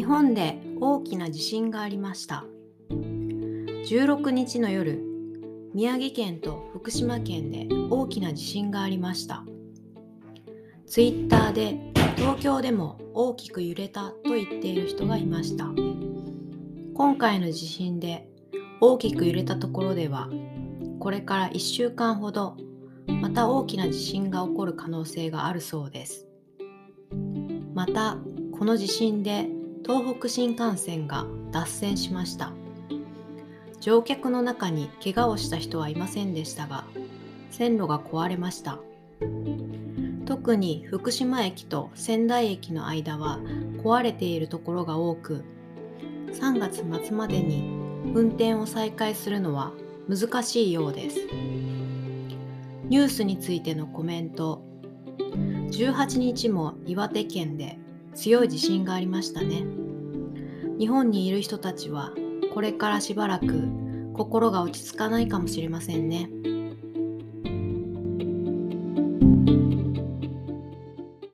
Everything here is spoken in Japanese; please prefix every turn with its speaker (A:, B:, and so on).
A: 日本で大きな地震がありました。16日の夜宮城県と福島県で大きな地震がありました。ツイッターで東京でも大きく揺れたと言っている人がいました。今回の地震で大きく揺れたところではこれから1週間ほどまた大きな地震が起こる可能性があるそうです。またこの地震で東北新幹線が脱線しました。乗客の中に怪我をした人はいませんでしたが線路が壊れました。特に福島駅と仙台駅の間は壊れているところが多く3月末までに運転を再開するのは難しいようです。ニュースについてのコメント。18日も岩手県で強い地震がありましたね。日本にいる人たちはこれからしばらく心が落ち着かないかもしれませんね。